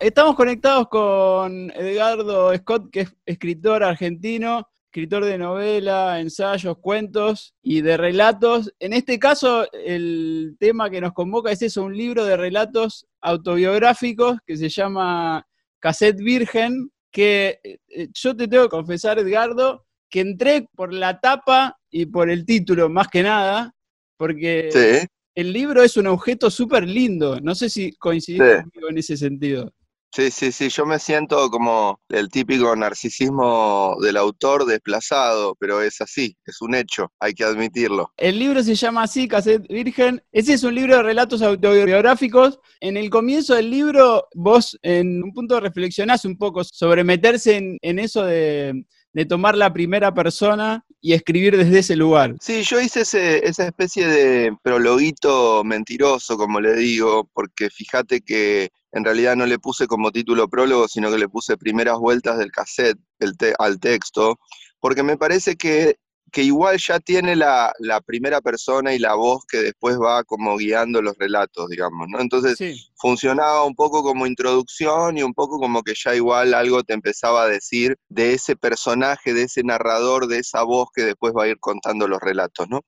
estamos conectados con Edgardo Scott, que es escritor argentino, escritor de novela, ensayos, cuentos y de relatos. En este caso, el tema que nos convoca es eso, un libro de relatos autobiográficos que se llama Cassette Virgen, que eh, yo te tengo que confesar, Edgardo, que entré por la tapa y por el título, más que nada, porque el libro es un objeto súper lindo. No sé si coincidís conmigo en ese sentido. Sí, sí, sí, yo me siento como el típico narcisismo del autor desplazado, pero es así, es un hecho, hay que admitirlo. El libro se llama así, Cassette Virgen. Ese es un libro de relatos autobiográficos. En el comienzo del libro, vos en un punto reflexionás un poco sobre meterse en, en eso de de tomar la primera persona y escribir desde ese lugar. Sí, yo hice esa especie de prologuito mentiroso, como le digo, porque fíjate que en realidad no le puse como título prólogo, sino que le puse primeras vueltas del cassette al texto, porque me parece que que igual ya tiene la, primera persona y la voz que después va como guiando los relatos, digamos, ¿no? Entonces funcionaba un poco como introducción y un poco como que ya igual algo te empezaba a decir de ese personaje, de ese narrador, de esa voz que después va a ir contando los relatos, ¿no?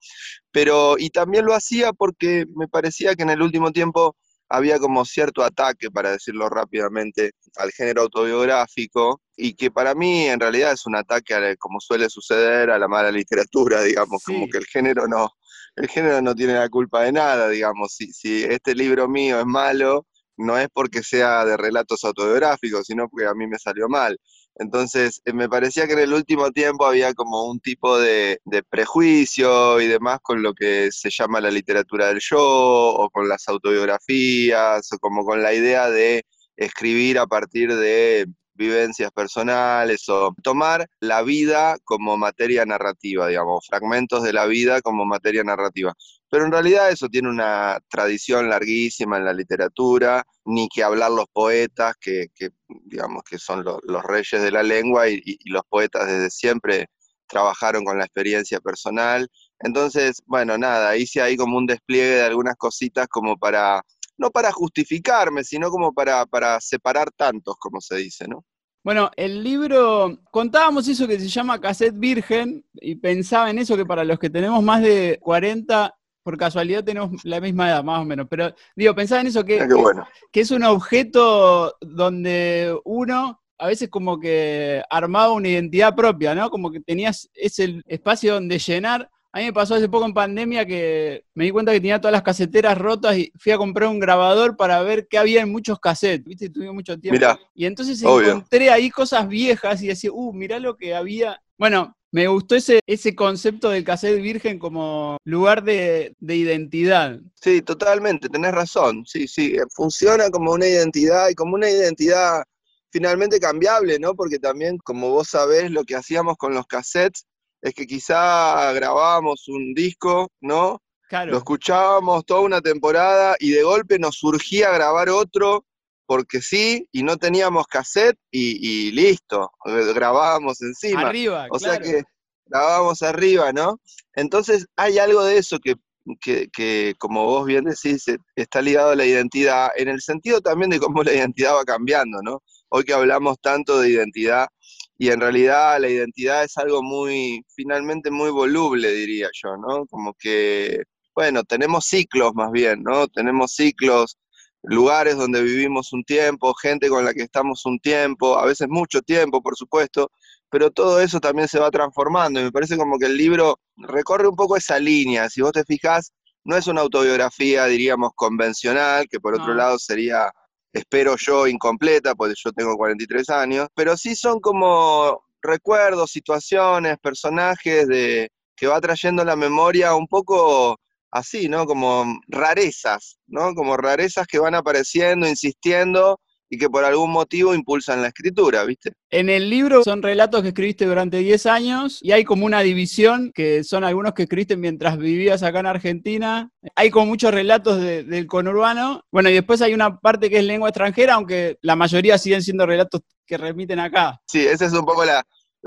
Pero, y también lo hacía porque me parecía que en el último tiempo había como cierto ataque, para decirlo rápidamente, al género autobiográfico y que para mí en realidad es un ataque, como suele suceder, a la mala literatura, digamos, como que el género no, el género no tiene la culpa de nada, digamos, si, si este libro mío es malo, no es porque sea de relatos autobiográficos, sino porque a mí me salió mal. Entonces, eh, me parecía que en el último tiempo había como un tipo de, prejuicio y demás con lo que se llama la literatura del yo, o con las autobiografías, o como con la idea de escribir a partir de vivencias personales o tomar la vida como materia narrativa, digamos, fragmentos de la vida como materia narrativa. Pero en realidad eso tiene una tradición larguísima en la literatura, ni que hablar los poetas, que, digamos que son los reyes de la lengua y, los poetas desde siempre trabajaron con la experiencia personal. Entonces, bueno, nada, hice ahí como un despliegue de algunas cositas como para no para justificarme, sino como para, para separar tantos, como se dice, ¿no? Bueno, el libro, contábamos eso que se llama Cassette Virgen y pensaba en eso que para los que tenemos más de 40, por casualidad tenemos la misma edad, más o menos, pero digo, pensaba en eso que, ah, que, es un objeto donde uno a veces como que armaba una identidad propia, ¿no? Como que tenías ese espacio donde llenar a mí me pasó hace poco en pandemia que me di cuenta que tenía todas las caseteras rotas y fui a comprar un grabador para ver qué había en muchos cassettes, ¿viste? Tuve mucho tiempo. y entonces encontré ahí cosas viejas y decía, uh, mirá lo que había. Bueno, me gustó ese, ese concepto del cassette virgen como lugar de, de, identidad. Sí, totalmente, tenés razón. Sí, sí, funciona como una identidad y como una identidad finalmente cambiable, ¿no? Porque también, como vos sabés, lo que hacíamos con los cassettes es que quizá grabábamos un disco, ¿no? Lo escuchábamos toda una temporada y de golpe nos surgía grabar otro porque sí, y no teníamos cassette y, listo, grabábamos encima. Arriba, O sea que grabábamos arriba, ¿no? Entonces hay algo de eso que, que, que, como vos bien decís, e, está ligado a la identidad, en el sentido también de cómo la identidad va cambiando, ¿no? Hoy que hablamos tanto de identidad, y en realidad la identidad es algo muy, finalmente muy voluble, diría yo, ¿no? Como que, bueno, tenemos ciclos más bien, ¿no? Tenemos ciclos, lugares donde vivimos un tiempo, gente con la que estamos un tiempo, a veces mucho tiempo, por supuesto, pero todo eso también se va transformando y me parece como que el libro recorre un poco esa línea, si vos te fijás, no es una autobiografía, diríamos, convencional, que por otro lado sería espero yo incompleta, porque yo tengo 43 años, pero sí son como recuerdos, situaciones, personajes de, que va trayendo la memoria un poco así, ¿no? Como rarezas, ¿no? Como rarezas que van apareciendo, insistiendo y que por algún motivo impulsan la escritura, ¿viste? En el libro son relatos que escribiste durante 10 años y hay como una división, que son algunos que escribiste mientras vivías acá en Argentina. Hay como muchos relatos del conurbano. Bueno, y después hay una parte que es lengua extranjera, aunque la mayoría siguen siendo relatos que remiten acá. Sí, esa es un poco la,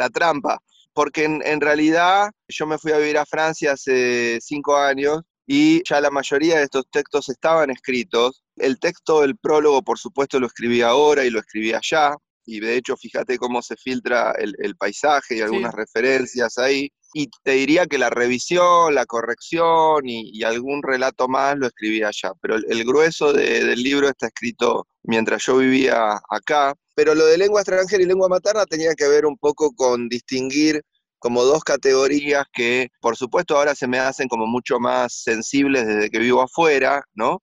trampa porque en, realidad yo me fui a vivir a Francia hace cinco años y ya la mayoría de estos textos estaban escritos. El texto del prólogo, por supuesto, lo escribí ahora y lo escribí allá, y de hecho fíjate cómo se filtra el, paisaje y algunas referencias ahí. Y te diría que la revisión, la corrección y, algún relato más lo escribí allá, pero el, grueso del libro está escrito mientras yo vivía acá. Pero lo de lengua extranjera y lengua materna tenía que ver un poco con distinguir como dos categorías que, por supuesto, ahora se me hacen como mucho más sensibles desde que vivo afuera, ¿no?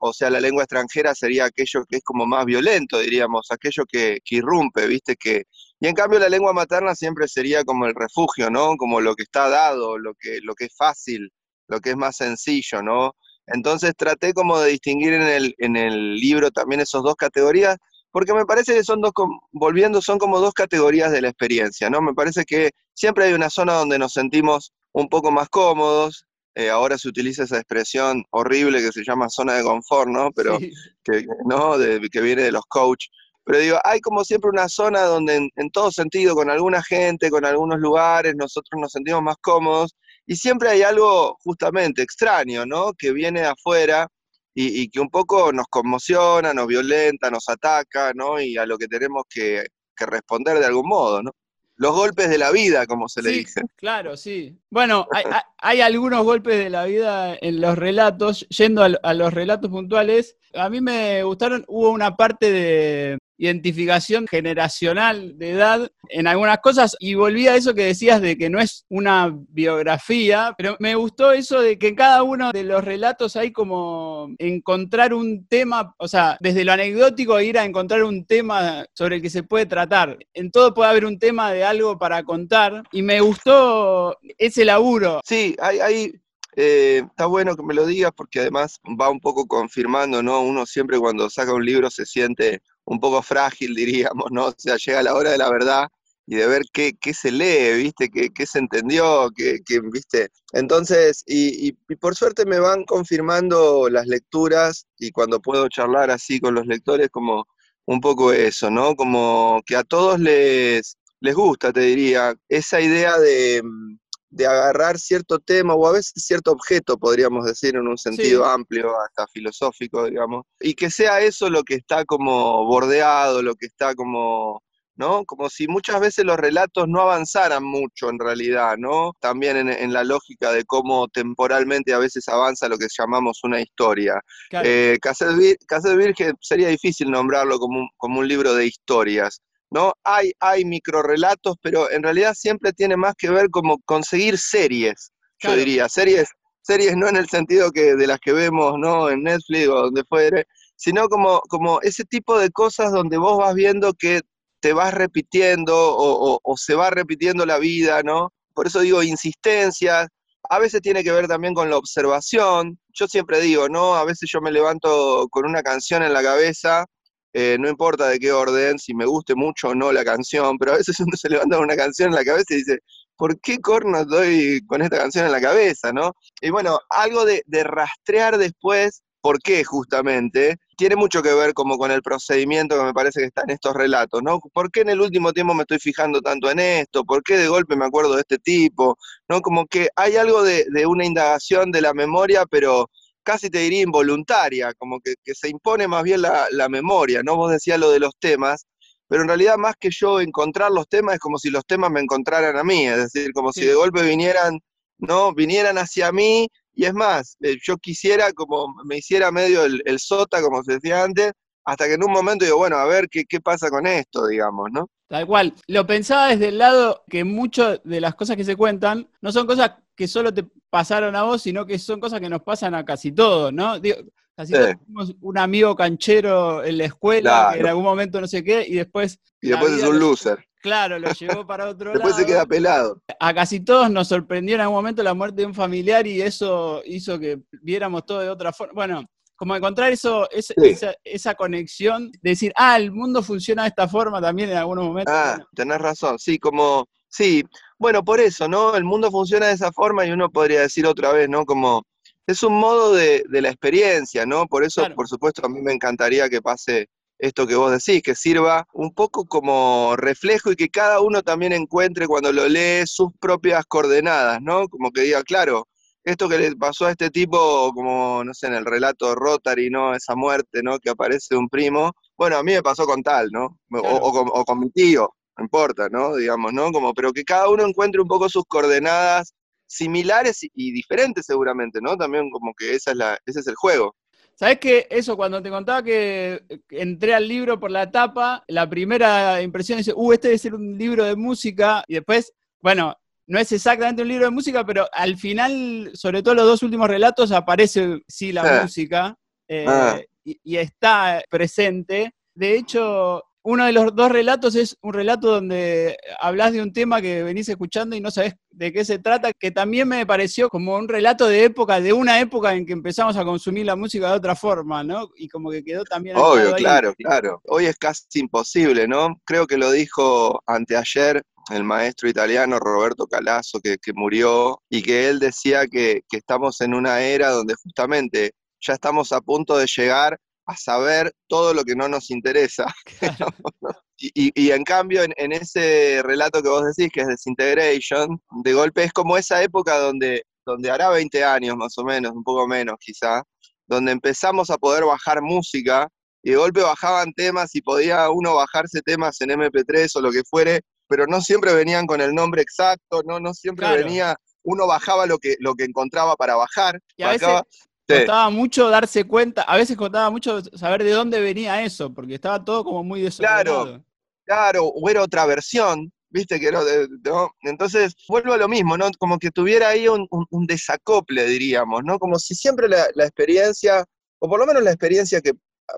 O sea, la lengua extranjera sería aquello que es como más violento, diríamos, aquello que, irrumpe, ¿viste? Que, y en cambio la lengua materna siempre sería como el refugio, ¿no? Como lo que está dado, lo que, lo que es fácil, lo que es más sencillo, ¿no? Entonces traté como de distinguir en el, en el libro también esas dos categorías, porque me parece que son dos, volviendo, son como dos categorías de la experiencia, ¿no? Me parece que siempre hay una zona donde nos sentimos un poco más cómodos, eh, ahora se utiliza esa expresión horrible que se llama zona de confort, ¿no? Pero que, ¿no? que viene de los coach. Pero digo, hay como siempre una zona donde en, todo sentido, con alguna gente, con algunos lugares, nosotros nos sentimos más cómodos y siempre hay algo justamente extraño, ¿no? Que viene de afuera y, que un poco nos conmociona, nos violenta, nos ataca, ¿no? Y a lo que tenemos que, que responder de algún modo, ¿no? los golpes de la vida, como se le dice. Claro, sí. Bueno, hay, algunos golpes de la vida en los relatos, yendo a, los relatos puntuales. A mí me gustaron, hubo una parte de, identificación generacional de edad en algunas cosas y volví a eso que decías de que no es una biografía, pero me gustó eso de que en cada uno de los relatos hay como encontrar un tema, o sea, desde lo anecdótico ir a encontrar un tema sobre el que se puede tratar. En todo puede haber un tema de algo para contar y me gustó ese laburo. Sí, hay, hay eh, está bueno que me lo digas porque además va un poco confirmando, ¿no? Uno siempre cuando saca un libro se siente un poco frágil, diríamos, ¿no? O sea, llega la hora de la verdad y de ver qué, qué se lee, ¿viste? ¿Qué, qué se entendió? ¿Qué, qué, ¿Viste? Entonces, y, por suerte me van confirmando las lecturas y cuando puedo charlar así con los lectores, como un poco eso, ¿no? Como que a todos les, les gusta, te diría, esa idea de, de agarrar cierto tema o a veces cierto objeto, podríamos decir, en un sentido amplio, hasta filosófico, digamos, y que sea eso lo que está como bordeado, lo que está como, ¿no? Como si muchas veces los relatos no avanzaran mucho en realidad, ¿no? También en, la lógica de cómo temporalmente a veces avanza lo que llamamos una historia. Claro. Eh, Virgen sería difícil nombrarlo como como un libro de historias ¿no? Hay, hay microrelatos, pero en realidad siempre tiene más que ver como conseguir series, yo diría, series, series no en el sentido que de las que vemos, ¿no? En Netflix o donde fuere, sino como, como ese tipo de cosas donde vos vas viendo que te vas repitiendo o, o se va repitiendo la vida, ¿no? Por eso digo insistencias, a veces tiene que ver también con la observación. Yo siempre digo, ¿no? A veces yo me levanto con una canción en la cabeza eh, no importa de qué orden, si me guste mucho o no la canción, pero a veces uno se levanta con una canción en la cabeza y dice, ¿por qué corno estoy con esta canción en la cabeza, no? Y bueno, algo de, rastrear después, ¿por qué justamente? Tiene mucho que ver como con el procedimiento que me parece que está en estos relatos, ¿no? ¿Por qué en el último tiempo me estoy fijando tanto en esto? ¿Por qué de golpe me acuerdo de este tipo? ¿No? Como que hay algo de, de una indagación de la memoria, pero casi te diría involuntaria, como que, se impone más bien la, memoria, ¿no? Vos decías lo de los temas, pero en realidad más que yo encontrar los temas es como si los temas me encontraran a mí, es decir, como si de golpe vinieran, ¿no? Vinieran hacia mí, y es más, eh, yo quisiera como me hiciera medio el, sota, como se decía antes, hasta que en un momento digo, bueno, a ver qué, qué pasa con esto, digamos, ¿no? Tal cual. Lo pensaba desde el lado que muchas de las cosas que se cuentan no son cosas que solo te pasaron a vos, sino que son cosas que nos pasan a casi todos, ¿no? casi todos tenemos un amigo canchero en la escuela que en algún momento no sé qué, y después. Y después es un loser. Claro, lo llevó para otro lado. Después se queda pelado. A casi todos nos sorprendió en algún momento la muerte de un familiar y eso hizo que viéramos todo de otra forma. Bueno, como encontrar eso, esa, conexión, de decir, ah, el mundo funciona de esta forma también en algunos momentos. Ah, tenés razón, sí, como, sí, bueno, por eso, ¿no? El mundo funciona de esa forma y uno podría decir otra vez, ¿no? Como, es un modo de, la experiencia, ¿no? Por eso, por supuesto, a mí me encantaría que pase esto que vos decís, que sirva un poco como reflejo y que cada uno también encuentre cuando lo lee sus propias coordenadas, ¿no? Como que diga, claro, esto que le pasó a este tipo, como, no sé, en el relato de Rotary, ¿no? Esa muerte, ¿no? Que aparece un primo. Bueno, a mí me pasó con tal, ¿no? O, con, mi tío, no importa, ¿no? Digamos, ¿no? Como, pero que cada uno encuentre un poco sus coordenadas similares y, diferentes seguramente, ¿no? También como que esa es la, ese es el juego. ¿Sabes qué? Eso, cuando te contaba que entré al libro por la tapa, la primera impresión es, uh, este debe ser un libro de música, y después, bueno, no es exactamente un libro de música, pero al final, sobre todo los dos últimos relatos, aparece sí la música eh, ah. y, está presente. De hecho, uno de los dos relatos es un relato donde hablas de un tema que venís escuchando y no sabes de qué se trata, que también me pareció como un relato de época, de una época en que empezamos a consumir la música de otra forma, ¿no? Y como que quedó también... Obvio, claro, claro. Hoy es casi imposible, ¿no? Creo que lo dijo anteayer el maestro italiano Roberto Calasso, que, murió, y que él decía que, estamos en una era donde justamente ya estamos a punto de llegar a saber todo lo que no nos interesa. y, en cambio, en, ese relato que vos decís, que es Disintegration, de golpe es como esa época donde, donde hará 20 años más o menos, un poco menos quizá, donde empezamos a poder bajar música y de golpe bajaban temas y podía uno bajarse temas en MP3 o lo que fuere pero no siempre venían con el nombre exacto, no, no siempre venía, uno bajaba lo que, lo que encontraba para bajar. Y a veces costaba mucho darse cuenta, a veces costaba mucho saber de dónde venía eso, porque estaba todo como muy desordenado. Claro, claro, o era otra versión, viste que de, entonces vuelvo a lo mismo, ¿no? Como que tuviera ahí un, desacople, diríamos, ¿no? Como si siempre la, la, experiencia, o por lo menos la experiencia que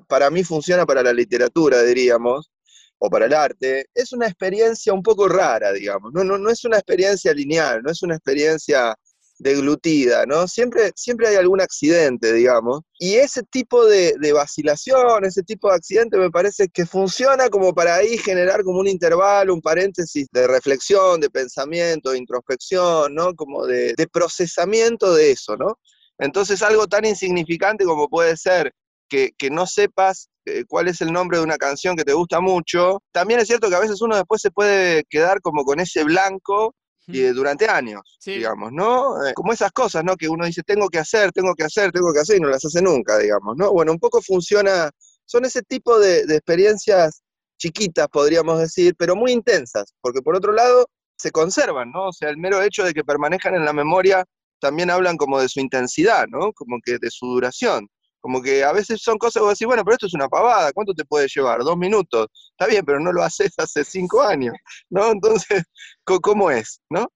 para mí funciona para la literatura, diríamos, o para el arte, es una experiencia un poco rara, digamos, no, no, no es una experiencia lineal, no es una experiencia deglutida, ¿no? Siempre, siempre hay algún accidente, digamos, y ese tipo de, vacilación, ese tipo de accidente me parece que funciona como para ahí generar como un intervalo, un paréntesis de reflexión, de pensamiento, de introspección, ¿no? Como de, procesamiento de eso, ¿no? Entonces algo tan insignificante como puede ser que, que no sepas eh, cuál es el nombre de una canción que te gusta mucho, también es cierto que a veces uno después se puede quedar como con ese blanco y, durante años, digamos, ¿no? Eh, como esas cosas, ¿no? Que uno dice, tengo que hacer, tengo que hacer, tengo que hacer y no las hace nunca, digamos, ¿no? Bueno, un poco funciona, son ese tipo de, de experiencias chiquitas, podríamos decir, pero muy intensas, porque por otro lado se conservan, ¿no? O sea, el mero hecho de que permanezcan en la memoria también hablan como de su intensidad, ¿no? Como que de su duración. Como que a veces son cosas que vos decís, bueno, pero esto es una pavada, ¿cuánto te puede llevar? ¿Dos minutos? Está bien, pero no lo haces hace cinco años, ¿no? Entonces, ¿cómo es, no?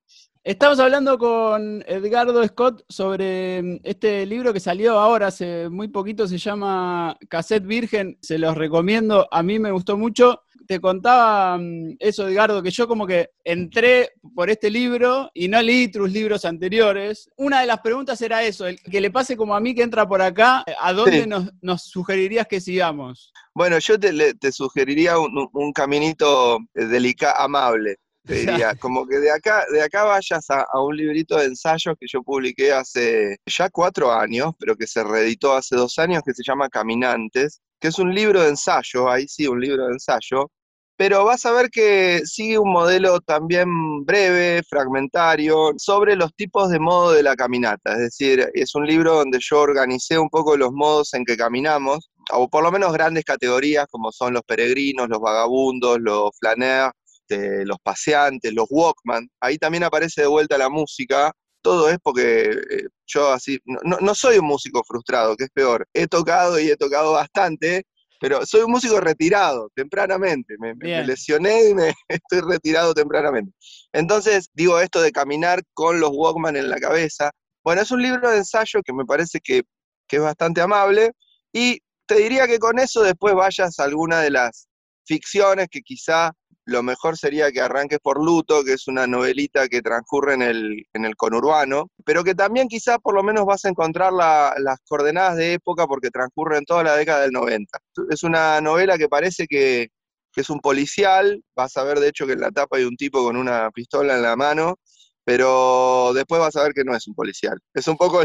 Estamos hablando con Edgardo Scott sobre mm, este libro que salió ahora hace muy poquito, se llama Cassette Virgen, se los recomiendo, a mí me gustó mucho te contaba mm, eso, Edgardo, que yo como que entré por este libro y no leí tus libros anteriores. Una de las preguntas era eso, el que le pase como a mí que entra por acá, ¿a dónde nos, sugerirías que sigamos? Bueno, yo te, sugeriría un, caminito delicado, amable te diría, como que de acá, de acá vayas a, a, un librito de ensayos que yo publiqué hace ya cuatro años, pero que se reeditó hace dos años, que se llama Caminantes, que es un libro de ensayo, ahí sí, un libro de ensayo, pero vas a ver que sigue un modelo también breve, fragmentario, sobre los tipos de modo de la caminata. Es decir, es un libro donde yo organicé un poco los modos en que caminamos, o por lo menos grandes categorías como son los peregrinos, los vagabundos, los flaneurs, este, los paseantes, los walkman. Ahí también aparece de vuelta la música. Todo es porque eh, yo así, no, no soy un músico frustrado, que es peor. He tocado y he tocado bastante, pero soy un músico retirado tempranamente, me, lesioné y me estoy retirado tempranamente. Entonces, digo esto de caminar con los Walkman en la cabeza. Bueno, es un libro de ensayo que me parece que, que es bastante amable y te diría que con eso después vayas a alguna de las ficciones que quizá lo mejor sería que arranques por Luto, que es una novelita que transcurre en el, en el conurbano, pero que también quizás por lo menos vas a encontrar las coordenadas de época porque transcurre en toda la década del 90. Es una novela que parece que, es un policial, vas a ver de hecho que en la tapa hay un tipo con una pistola en la mano, pero después vas a ver que no es un policial. Es un poco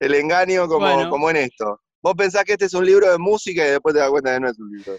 el, engaño como, como en esto. Vos pensás que este es un libro de música y después te das cuenta que no es un libro.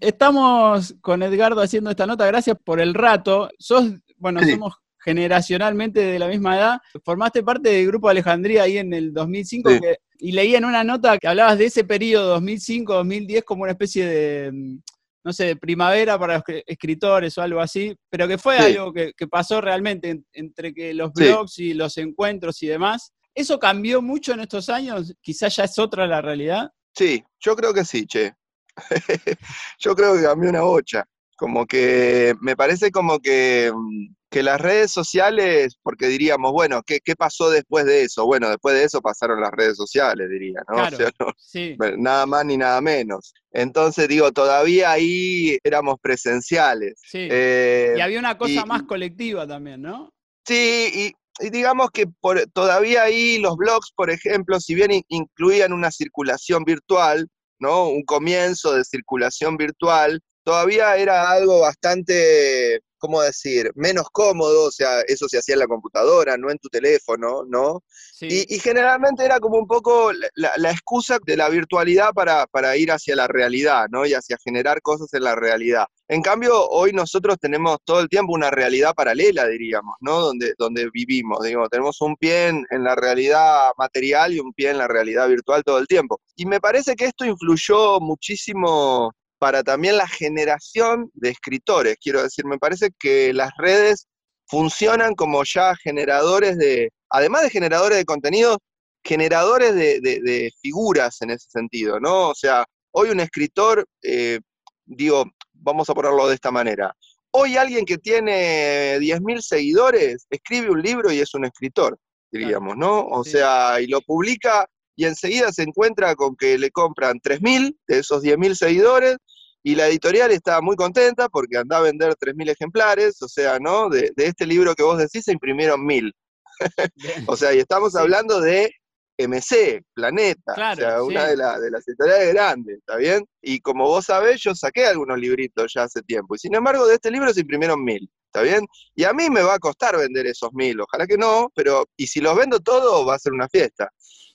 Estamos con Edgardo haciendo esta nota, gracias por el rato. Sos, bueno, somos generacionalmente de la misma edad. Formaste parte del grupo Alejandría ahí en el 2005 y leí en una nota que hablabas de ese periodo 2005-2010 como una especie de, no sé, de primavera para los escritores o algo así, pero que fue algo que, pasó realmente entre que los blogs y los encuentros y demás. ¿Eso cambió mucho en estos años? Quizás ya es otra la realidad. Sí, yo creo que sí, che. yo creo que cambió una bocha. Como que me parece como que, mm, que las redes sociales, porque diríamos, bueno, ¿qué, ¿qué, pasó después de eso? Bueno, después de eso pasaron las redes sociales, diría, ¿no? sí. Nada más ni nada menos. Entonces, digo, todavía ahí éramos presenciales. Sí. Eh, y había una cosa más colectiva también, ¿no? Sí, y, digamos que por, todavía ahí los blogs, por ejemplo, si bien incluían una circulación virtual, ¿no? Un comienzo de circulación virtual, todavía era algo bastante, ¿cómo decir?, menos cómodo, o sea, eso se hacía en la computadora, no en tu teléfono, ¿no? Y, generalmente era como un poco la, excusa de la virtualidad para, para, ir hacia la realidad, ¿no? Y hacia generar cosas en la realidad. En cambio, hoy nosotros tenemos todo el tiempo una realidad paralela, diríamos, ¿no? Donde, donde vivimos, digamos, tenemos un pie en, en la realidad material y un pie en la realidad virtual todo el tiempo. Y me parece que esto influyó muchísimo para también la generación de escritores. Quiero decir, me parece que las redes funcionan como ya generadores de, además de generadores de contenidos, generadores de, figuras en ese sentido, ¿no? O sea, hoy un escritor, eh, digo, vamos a ponerlo de esta manera, hoy alguien que tiene 10.000 seguidores escribe un libro y es un escritor, diríamos, ¿no? O sea, y lo publica y enseguida se encuentra con que le compran 3.000 de esos 10.000 seguidores y la editorial está muy contenta porque anda a vender 3.000 ejemplares, o sea, ¿no? De, este libro que vos decís se imprimieron 1.000. o sea, y estamos hablando de MC, Planeta, o sea, una de, de, las editoriales grandes, ¿está bien? Y como vos sabés, yo saqué algunos libritos ya hace tiempo, y sin embargo de este libro se imprimieron 1.000. ¿está bien? Y a mí me va a costar vender esos mil, ojalá que no, pero y si los vendo todos va a ser una fiesta.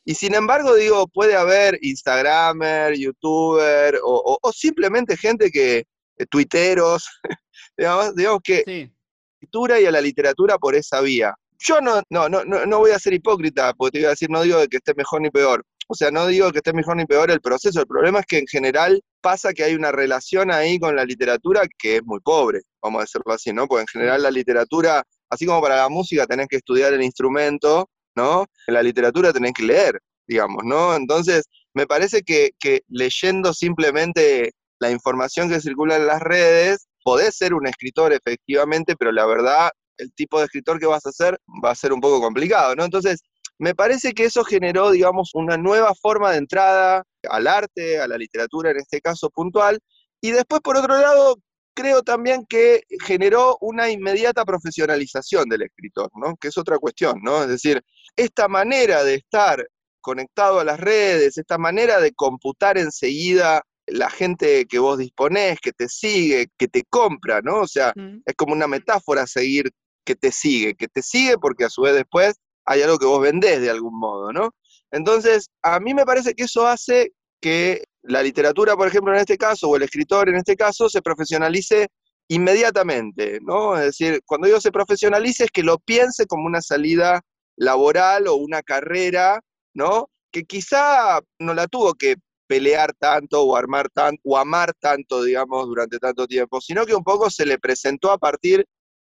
Y sin embargo, digo, puede haber Instagramer, YouTuber o, simplemente gente que, eh, tuiteros, digamos, digamos que sí. literatura y a la literatura por esa vía. Yo no, no, no, no voy a ser hipócrita, porque te iba a decir, no digo que esté mejor ni peor, o sea, no digo que esté mejor ni peor el proceso, el problema es que en general pasa que hay una relación ahí con la literatura que es muy pobre, vamos a decirlo así, ¿no? Porque en general la literatura, así como para la música tenés que estudiar el instrumento, ¿no? En la literatura tenés que leer, digamos, ¿no? Entonces, me parece que, que leyendo simplemente la información que circula en las redes, podés ser un escritor efectivamente, pero la verdad, el tipo de escritor que vas a ser va a ser un poco complicado, ¿no? Entonces, me parece que eso generó, digamos, una nueva forma de entrada al arte, a la literatura en este caso puntual, y después, por otro lado, creo también que generó una inmediata profesionalización del escritor, ¿no? Que es otra cuestión, ¿no? Es decir, esta manera de estar conectado a las redes, esta manera de computar enseguida la gente que vos disponés, que te sigue, que te compra, ¿no? O sea, es como una metáfora seguir que te sigue, que te sigue porque a su vez después hay algo que vos vendés de algún modo, ¿no? Entonces, a mí me parece que eso hace que la literatura, por ejemplo, en este caso, o el escritor en este caso, se profesionalice inmediatamente, ¿no? Es decir, cuando digo se profesionalice es que lo piense como una salida laboral o una carrera, ¿no? Que quizá no la tuvo que pelear tanto o armar tanto o amar tanto, digamos, durante tanto tiempo, sino que un poco se le presentó a partir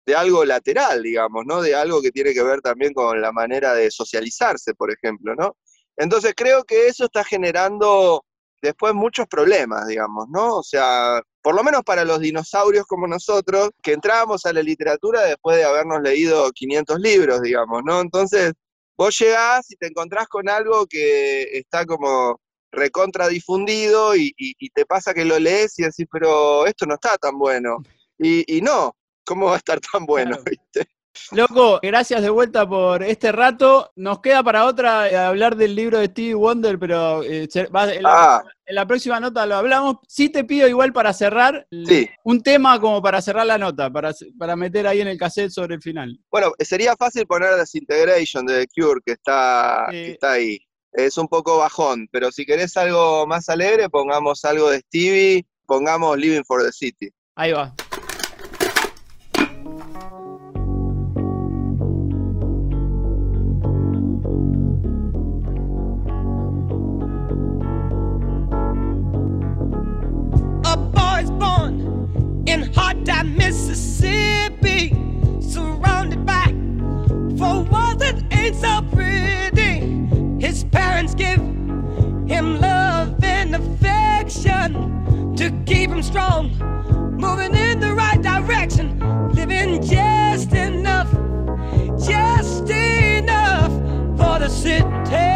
de algo lateral, digamos, ¿no? De algo que tiene que ver también con la manera de socializarse, por ejemplo, ¿no? Entonces creo que eso está generando después muchos problemas, digamos, ¿no? O sea, por lo menos para los dinosaurios como nosotros, que entrábamos a la literatura después de habernos leído 500 libros, digamos, ¿no? Entonces, vos llegás y te encontrás con algo que está como recontradifundido y, y, te pasa que lo lees y decís, pero esto no está tan bueno. Y no, ¿Cómo va a estar tan bueno? Loco, gracias de vuelta por este rato. Nos queda para otra eh, hablar del libro de Stevie Wonder, pero eh, ah. en, la, próxima nota lo hablamos. Sí te pido igual para cerrar un tema como para cerrar la nota, para, para meter ahí en el cassette sobre el final. Bueno, sería fácil poner Disintegration de The Cure, que está, que está ahí. Es un poco bajón, pero si querés algo más alegre, pongamos algo de Stevie, pongamos Living for the City. Ahí va. To keep him strong, moving in the right direction, living just enough, just enough for the city.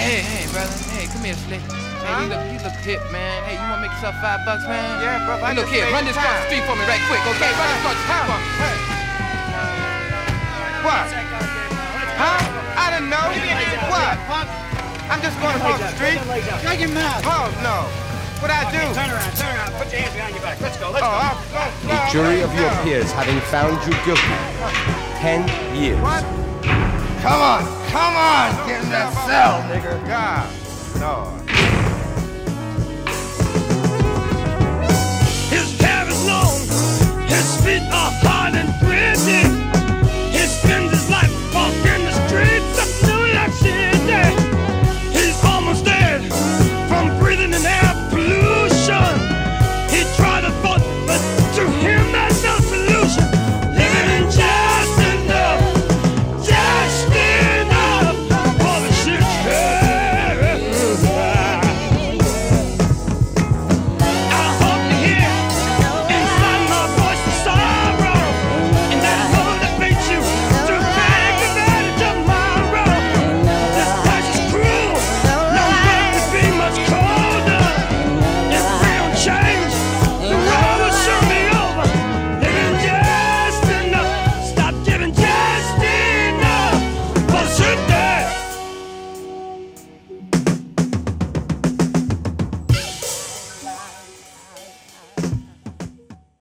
Hey, hey, brother. Hey, come here, Slick. Hey, Huh? you look, you look hip, man. Hey, you wanna make yourself five bucks, man? Yeah, bro. I Hey, look here, run this across time. the street for me right quick, okay? Run this across the street for me. Hey. What? Huh? I didn't know. What? I'm just going across the street. Shut your mouth. Oh, no. What I do? Turn around, turn around. Put your hands behind your back. Let's go, let's Oh, go. I'm, no, no, The oh, jury oh, of your oh. peers having found you guilty. Ten years. What? Come on, come on, get in that cell, nigga. God. Lord. His hair is long, his feet are hard and gritty.